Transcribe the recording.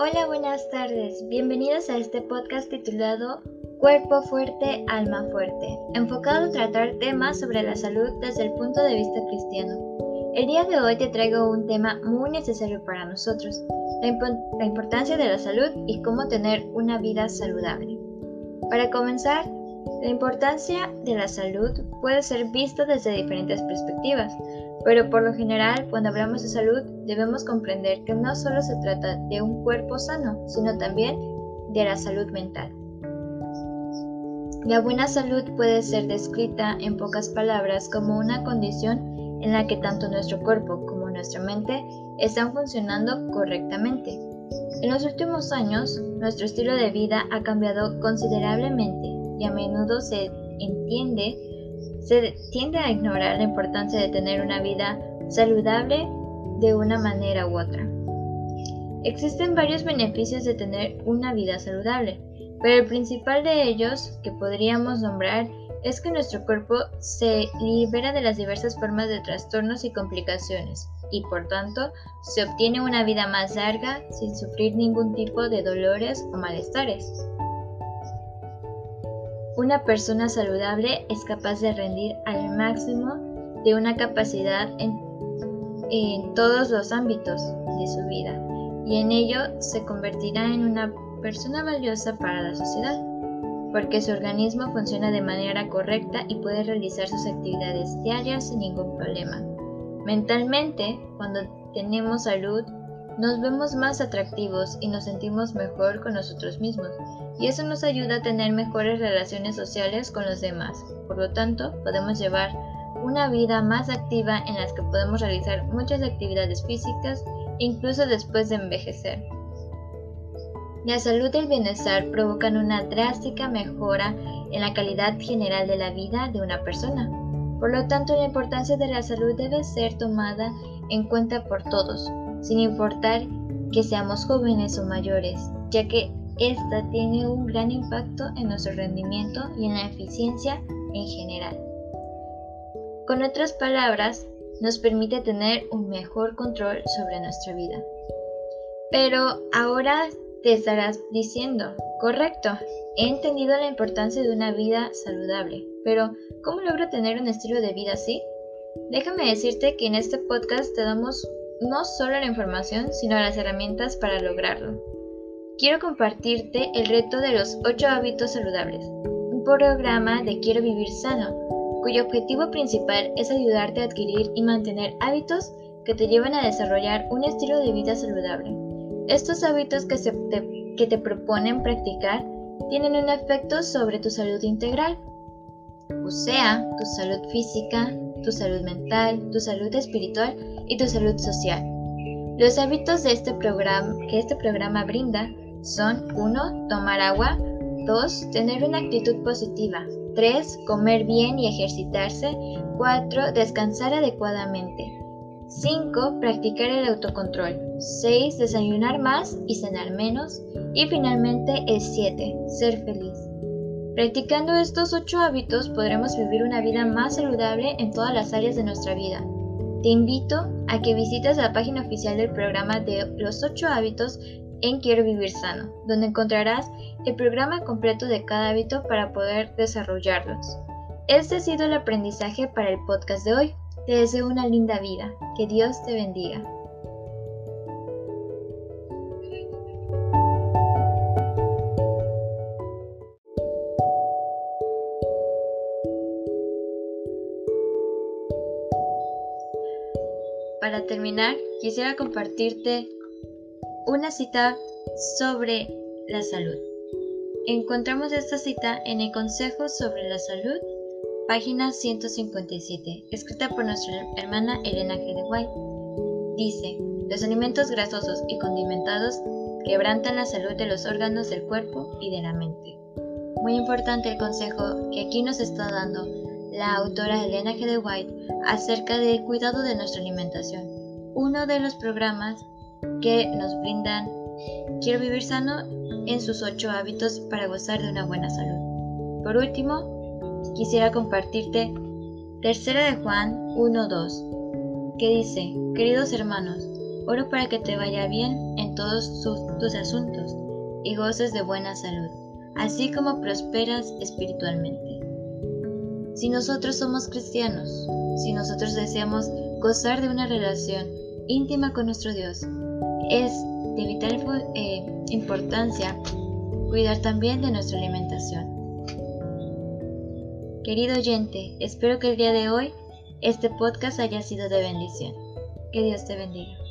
Hola, buenas tardes. Bienvenidos a este podcast titulado Cuerpo fuerte, alma fuerte, enfocado a tratar temas sobre la salud desde el punto de vista cristiano. El día de hoy te traigo un tema muy necesario para nosotros, la, importancia de la salud y cómo tener una vida saludable. Para comenzar, la importancia de la salud puede ser vista desde diferentes perspectivas, pero por lo general cuando hablamos de salud debemos comprender que no solo se trata de un cuerpo sano, sino también de la salud mental. La buena salud puede ser descrita en pocas palabras como una condición en la que tanto nuestro cuerpo como nuestra mente están funcionando correctamente. En los últimos años, nuestro estilo de vida ha cambiado considerablemente y a menudo se entiende, se tiende a ignorar la importancia de tener una vida saludable de una manera u otra. Existen varios beneficios de tener una vida saludable, pero el principal de ellos que podríamos nombrar es que nuestro cuerpo se libera de las diversas formas de trastornos y complicaciones y por tanto se obtiene una vida más larga sin sufrir ningún tipo de dolores o malestares. Una persona saludable es capaz de rendir al máximo de una capacidad en, todos los ámbitos de su vida y en ello se convertirá en una persona valiosa para la sociedad porque su organismo funciona de manera correcta y puede realizar sus actividades diarias sin ningún problema. Mentalmente, cuando tenemos salud, nos vemos más atractivos y nos sentimos mejor con nosotros mismos, y eso nos ayuda a tener mejores relaciones sociales con los demás. Por lo tanto, podemos llevar una vida más activa en las que podemos realizar muchas actividades físicas incluso después de envejecer. La salud y el bienestar provocan una drástica mejora en la calidad general de la vida de una persona. Por lo tanto, la importancia de la salud debe ser tomada en cuenta por todos, sin importar que seamos jóvenes o mayores, ya que esta tiene un gran impacto en nuestro rendimiento y en la eficiencia en general. Con otras palabras, nos permite tener un mejor control sobre nuestra vida. Pero ahora te estarás diciendo, correcto, he entendido la importancia de una vida saludable, pero ¿cómo logro tener un estilo de vida así? Déjame decirte que en este podcast te damos no solo la información, sino las herramientas para lograrlo. Quiero compartirte el reto de los 8 hábitos saludables, un programa de Quiero vivir sano, cuyo objetivo principal es ayudarte a adquirir y mantener hábitos que te lleven a desarrollar un estilo de vida saludable. Estos hábitos que, te, que te proponen practicar tienen un efecto sobre tu salud integral, o sea, tu salud física, tu salud mental, tu salud espiritual y tu salud social. Los hábitos de este programa, que este programa brinda son 1. Tomar agua 2. Tener una actitud positiva 3. Comer bien y ejercitarse 4. Descansar adecuadamente 5. Practicar el autocontrol. 6. Desayunar más y cenar menos. Y finalmente es 7. Ser feliz. Practicando estos 8 hábitos podremos vivir una vida más saludable en todas las áreas de nuestra vida. Te invito a que visites la página oficial del programa de los 8 hábitos en Quiero Vivir Sano, donde encontrarás el programa completo de cada hábito para poder desarrollarlos. Este ha sido el aprendizaje para el podcast de hoy. Te deseo una linda vida. Que Dios te bendiga. Para terminar, quisiera compartirte una cita sobre la salud. Encontramos esta cita en el Consejo sobre la Salud Página 157, escrita por nuestra hermana Elena G. de White. Dice, los alimentos grasosos y condimentados quebrantan la salud de los órganos del cuerpo y de la mente. Muy importante el consejo que aquí nos está dando la autora Elena G. de White acerca del cuidado de nuestra alimentación. Uno de los programas que nos brindan Quiero vivir sano en sus ocho hábitos para gozar de una buena salud. Por último, quisiera compartirte Tercera de Juan 1.2, que dice, queridos hermanos, Oro para que te vaya bien en todos tus asuntos y goces de buena salud, así como prosperas espiritualmente. Si nosotros somos cristianos, si nosotros deseamos gozar de una relación íntima con nuestro Dios, es de vital eh, importancia cuidar también de nuestra alimentación. Querido oyente, espero que el día de hoy este podcast haya sido de bendición. Que Dios te bendiga.